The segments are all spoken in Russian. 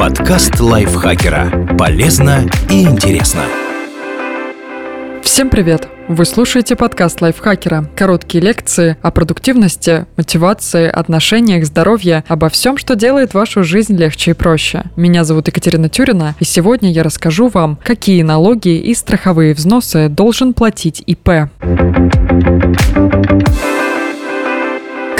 Подкаст лайфхакера. Полезно и интересно. Всем привет! Вы слушаете подкаст лайфхакера. Короткие лекции о продуктивности, мотивации, отношениях, здоровье, обо всем, что делает вашу жизнь легче и проще. Меня зовут Екатерина Тюрина, и сегодня я расскажу вам, какие налоги и страховые взносы должен платить ИП.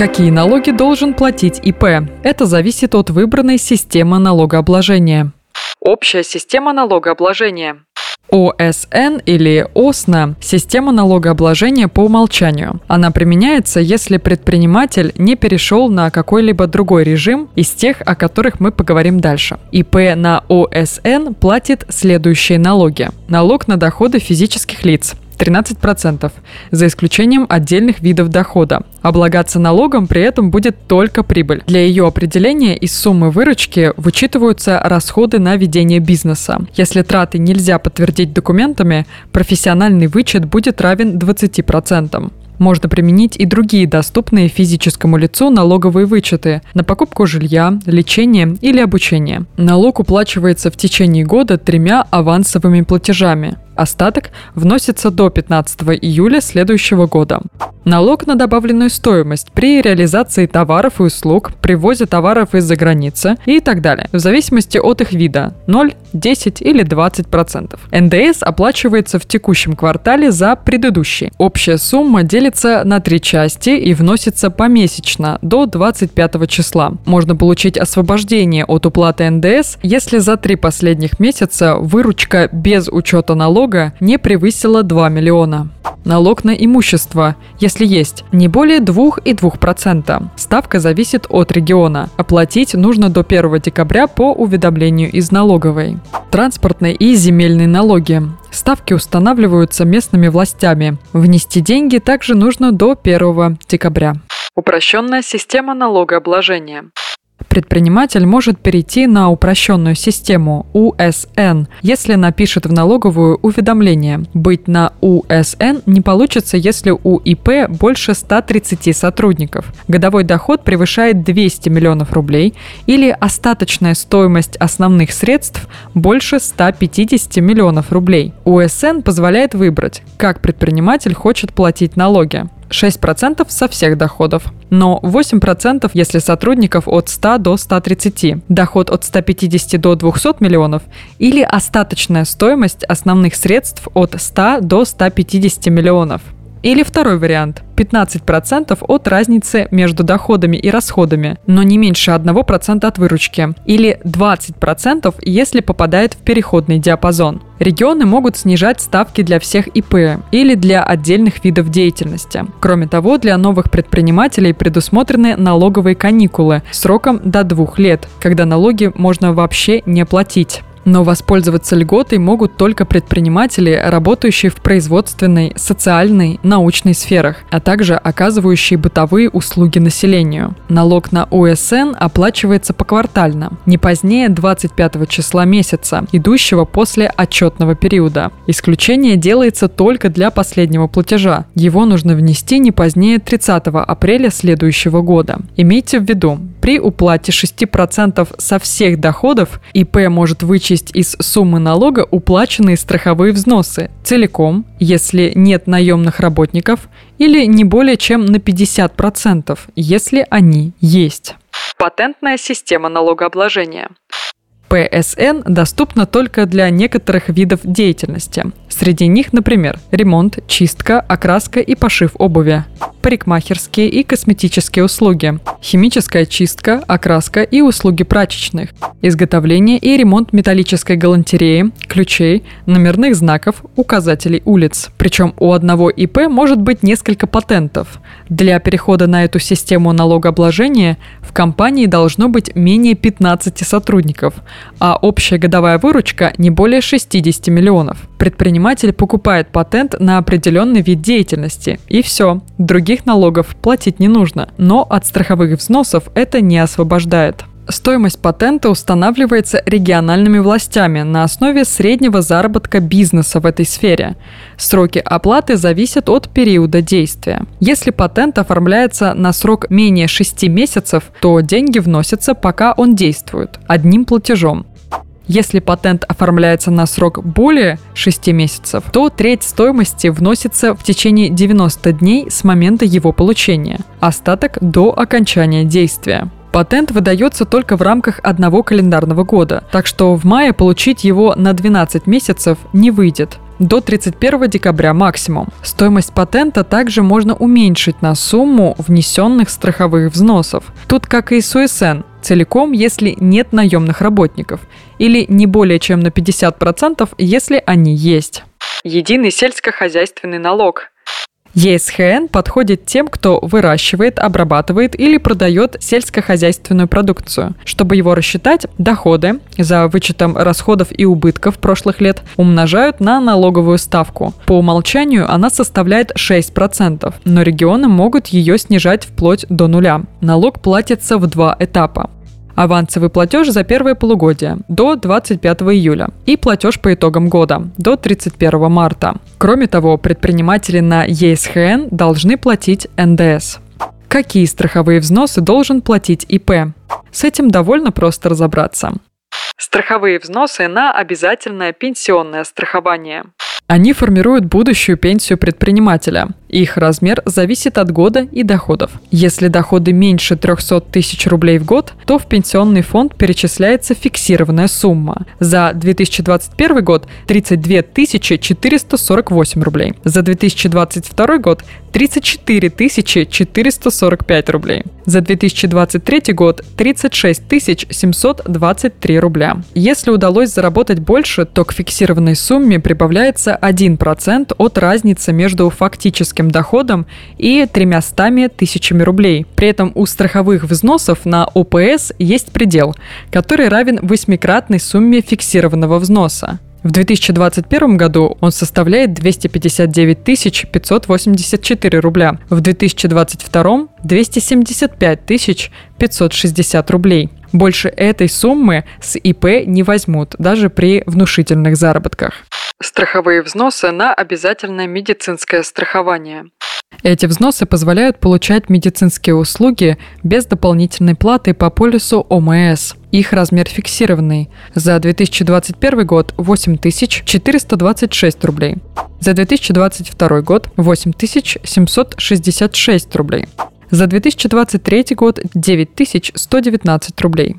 Какие налоги должен платить ИП? Это зависит от выбранной системы налогообложения. Общая система налогообложения. ОСН или ОСНА – система налогообложения по умолчанию. Она применяется, если предприниматель не перешел на какой-либо другой режим из тех, о которых мы поговорим дальше. ИП на ОСН платит следующие налоги. Налог на доходы физических лиц – 13%, за исключением отдельных видов дохода. Облагаться налогом при этом будет только прибыль. Для ее определения из суммы выручки вычитываются расходы на ведение бизнеса. Если траты нельзя подтвердить документами, профессиональный вычет будет равен 20% можно применить и другие доступные физическому лицу налоговые вычеты на покупку жилья, лечение или обучение. Налог уплачивается в течение года тремя авансовыми платежами. Остаток вносится до 15 июля следующего года. Налог на добавленную стоимость при реализации товаров и услуг, привозе товаров из-за границы и так далее, в зависимости от их вида – 0, 10 или 20%. НДС оплачивается в текущем квартале за предыдущий. Общая сумма делится на три части и вносится помесячно до 25 числа. Можно получить освобождение от уплаты НДС, если за три последних месяца выручка без учета налога налога не превысила 2 миллиона. Налог на имущество, если есть, не более 2,2%. Ставка зависит от региона. Оплатить нужно до 1 декабря по уведомлению из налоговой. Транспортные и земельные налоги. Ставки устанавливаются местными властями. Внести деньги также нужно до 1 декабря. Упрощенная система налогообложения. Предприниматель может перейти на упрощенную систему УСН, если напишет в налоговую уведомление. Быть на УСН не получится, если у ИП больше 130 сотрудников. Годовой доход превышает 200 миллионов рублей или остаточная стоимость основных средств больше 150 миллионов рублей. УСН позволяет выбрать, как предприниматель хочет платить налоги. 6% со всех доходов, но 8% если сотрудников от 100 до 130, доход от 150 до 200 миллионов или остаточная стоимость основных средств от 100 до 150 миллионов. Или второй вариант – 15% от разницы между доходами и расходами, но не меньше 1% от выручки. Или 20%, если попадает в переходный диапазон. Регионы могут снижать ставки для всех ИП или для отдельных видов деятельности. Кроме того, для новых предпринимателей предусмотрены налоговые каникулы сроком до двух лет, когда налоги можно вообще не платить. Но воспользоваться льготой могут только предприниматели, работающие в производственной, социальной, научной сферах, а также оказывающие бытовые услуги населению. Налог на УСН оплачивается поквартально, не позднее 25 числа месяца, идущего после отчетного периода. Исключение делается только для последнего платежа. Его нужно внести не позднее 30 апреля следующего года. Имейте в виду, при уплате 6% со всех доходов ИП может вычесть из суммы налога уплаченные страховые взносы целиком, если нет наемных работников, или не более чем на 50%, если они есть. Патентная система налогообложения. ПСН доступна только для некоторых видов деятельности. Среди них, например, ремонт, чистка, окраска и пошив обуви, парикмахерские и косметические услуги, химическая чистка, окраска и услуги прачечных, изготовление и ремонт металлической галантереи, ключей, номерных знаков, указателей улиц. Причем у одного ИП может быть несколько патентов. Для перехода на эту систему налогообложения в компании должно быть менее 15 сотрудников, а общая годовая выручка не более 60 миллионов. Предприниматель покупает патент на определенный вид деятельности, и все. Других налогов платить не нужно, но от страховых взносов это не освобождает. Стоимость патента устанавливается региональными властями на основе среднего заработка бизнеса в этой сфере. Сроки оплаты зависят от периода действия. Если патент оформляется на срок менее 6 месяцев, то деньги вносятся, пока он действует, одним платежом. Если патент оформляется на срок более 6 месяцев, то треть стоимости вносится в течение 90 дней с момента его получения, остаток до окончания действия. Патент выдается только в рамках одного календарного года, так что в мае получить его на 12 месяцев не выйдет до 31 декабря максимум. Стоимость патента также можно уменьшить на сумму внесенных страховых взносов. Тут как и с УСН, целиком, если нет наемных работников, или не более чем на 50%, если они есть. Единый сельскохозяйственный налог – ЕСХН подходит тем, кто выращивает, обрабатывает или продает сельскохозяйственную продукцию. Чтобы его рассчитать, доходы за вычетом расходов и убытков прошлых лет умножают на налоговую ставку. По умолчанию она составляет 6%, но регионы могут ее снижать вплоть до нуля. Налог платится в два этапа авансовый платеж за первое полугодие до 25 июля и платеж по итогам года до 31 марта. Кроме того, предприниматели на ЕСХН должны платить НДС. Какие страховые взносы должен платить ИП? С этим довольно просто разобраться. Страховые взносы на обязательное пенсионное страхование. Они формируют будущую пенсию предпринимателя. Их размер зависит от года и доходов. Если доходы меньше 300 тысяч рублей в год, то в пенсионный фонд перечисляется фиксированная сумма. За 2021 год 32 448 рублей. За 2022 год 34 445 рублей. За 2023 год 36 723 рубля. Если удалось заработать больше, то к фиксированной сумме прибавляется 1% от разницы между фактическим доходом и 300 тысячами рублей. При этом у страховых взносов на ОПС есть предел, который равен восьмикратной сумме фиксированного взноса. В 2021 году он составляет 259 584 рубля, в 2022 – 275 560 рублей. Больше этой суммы с ИП не возьмут, даже при внушительных заработках. Страховые взносы на обязательное медицинское страхование. Эти взносы позволяют получать медицинские услуги без дополнительной платы по полису ОМС. Их размер фиксированный. За 2021 год 8426 рублей. За 2022 год 8766 рублей. За 2023 год 9119 рублей.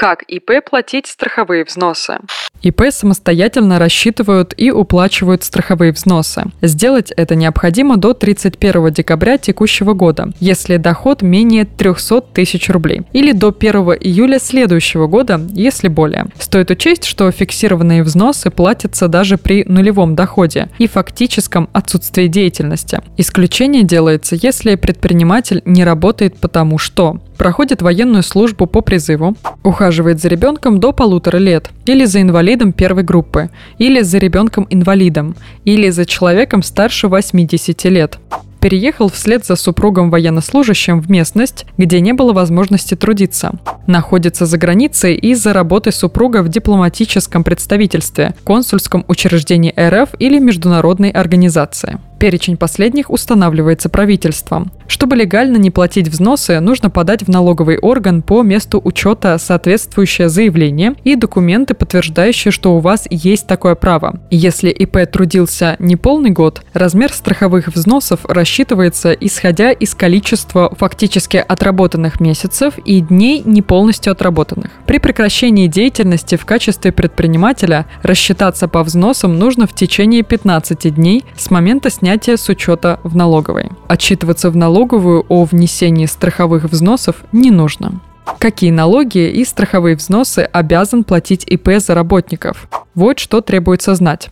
Как ИП платить страховые взносы? ИП самостоятельно рассчитывают и уплачивают страховые взносы. Сделать это необходимо до 31 декабря текущего года, если доход менее 300 тысяч рублей, или до 1 июля следующего года, если более. Стоит учесть, что фиксированные взносы платятся даже при нулевом доходе и фактическом отсутствии деятельности. Исключение делается, если предприниматель не работает потому что проходит военную службу по призыву, ухаживает за ребенком до полутора лет, или за инвалидом первой группы, или за ребенком-инвалидом, или за человеком старше 80 лет переехал вслед за супругом военнослужащим в местность, где не было возможности трудиться. Находится за границей из-за работы супруга в дипломатическом представительстве, консульском учреждении РФ или международной организации. Перечень последних устанавливается правительством. Чтобы легально не платить взносы, нужно подать в налоговый орган по месту учета соответствующее заявление и документы, подтверждающие, что у вас есть такое право. Если ИП трудился не полный год, размер страховых взносов рассчитывается исходя из количества фактически отработанных месяцев и дней не полностью отработанных. При прекращении деятельности в качестве предпринимателя рассчитаться по взносам нужно в течение 15 дней с момента снятия снятия с учета в налоговой. Отчитываться в налоговую о внесении страховых взносов не нужно. Какие налоги и страховые взносы обязан платить ИП за работников? Вот что требуется знать.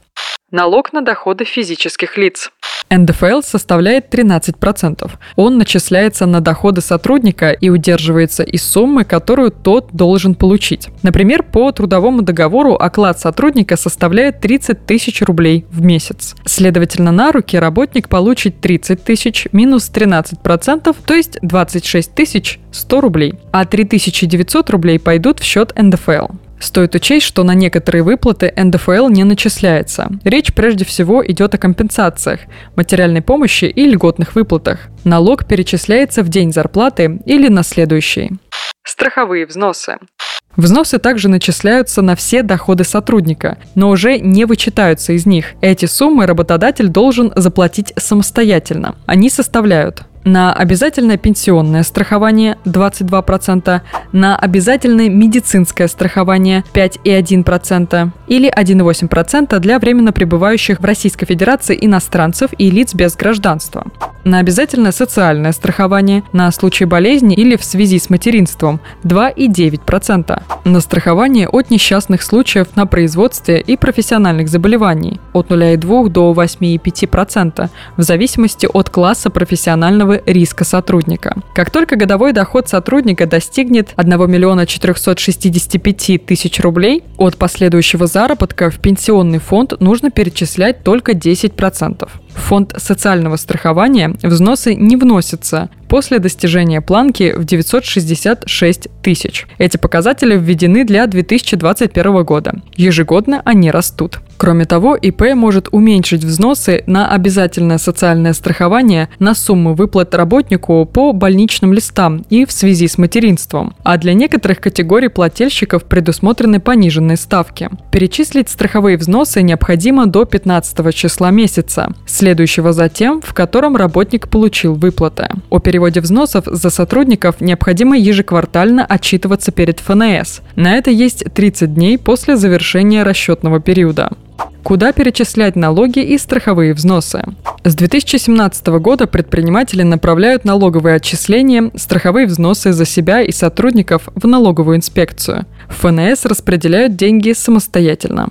Налог на доходы физических лиц. НДФЛ составляет 13%. Он начисляется на доходы сотрудника и удерживается из суммы, которую тот должен получить. Например, по трудовому договору оклад сотрудника составляет 30 тысяч рублей в месяц. Следовательно, на руки работник получит 30 тысяч минус 13%, то есть 26 тысяч 100 рублей, а 3900 рублей пойдут в счет НДФЛ. Стоит учесть, что на некоторые выплаты НДФЛ не начисляется. Речь прежде всего идет о компенсациях, материальной помощи и льготных выплатах. Налог перечисляется в день зарплаты или на следующий. Страховые взносы. Взносы также начисляются на все доходы сотрудника, но уже не вычитаются из них. Эти суммы работодатель должен заплатить самостоятельно. Они составляют на обязательное пенсионное страхование 22%, на обязательное медицинское страхование 5,1% или 1,8% для временно пребывающих в Российской Федерации иностранцев и лиц без гражданства. На обязательное социальное страхование на случай болезни или в связи с материнством 2,9%. На страхование от несчастных случаев на производстве и профессиональных заболеваний от 0,2 до 8,5% в зависимости от класса профессионального риска сотрудника. Как только годовой доход сотрудника достигнет 1 миллиона 465 тысяч рублей, от последующего заработка в пенсионный фонд нужно перечислять только 10%. В фонд социального страхования взносы не вносятся после достижения планки в 966 тысяч. Эти показатели введены для 2021 года. Ежегодно они растут. Кроме того, ИП может уменьшить взносы на обязательное социальное страхование на сумму выплат работнику по больничным листам и в связи с материнством. А для некоторых категорий плательщиков предусмотрены пониженные ставки. Перечислить страховые взносы необходимо до 15 числа месяца, следующего за тем, в котором работник получил выплаты. О переводе взносов за сотрудников необходимо ежеквартально отчитываться перед ФНС. На это есть 30 дней после завершения расчетного периода. Куда перечислять налоги и страховые взносы? С 2017 года предприниматели направляют налоговые отчисления, страховые взносы за себя и сотрудников в налоговую инспекцию. ФНС распределяют деньги самостоятельно.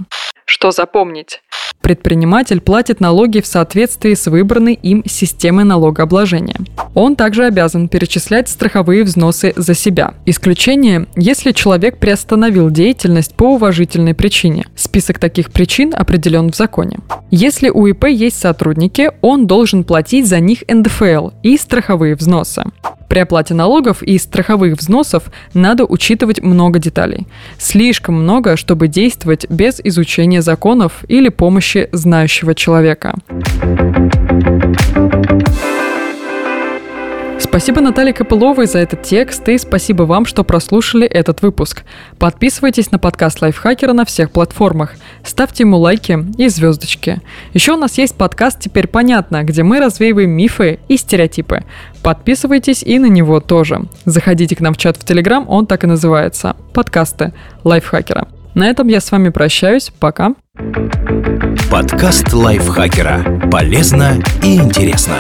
Что запомнить? Предприниматель платит налоги в соответствии с выбранной им системой налогообложения. Он также обязан перечислять страховые взносы за себя. Исключение, если человек приостановил деятельность по уважительной причине. Список таких причин определен в законе. Если у ИП есть сотрудники, он должен платить за них НДФЛ и страховые взносы. При оплате налогов и страховых взносов надо учитывать много деталей. Слишком много, чтобы действовать без изучения законов или помощи знающего человека. Спасибо Наталье Копыловой за этот текст и спасибо вам, что прослушали этот выпуск. Подписывайтесь на подкаст Лайфхакера на всех платформах, ставьте ему лайки и звездочки. Еще у нас есть подкаст «Теперь понятно», где мы развеиваем мифы и стереотипы. Подписывайтесь и на него тоже. Заходите к нам в чат в Телеграм, он так и называется – подкасты Лайфхакера. На этом я с вами прощаюсь. Пока. Подкаст Лайфхакера. Полезно и интересно.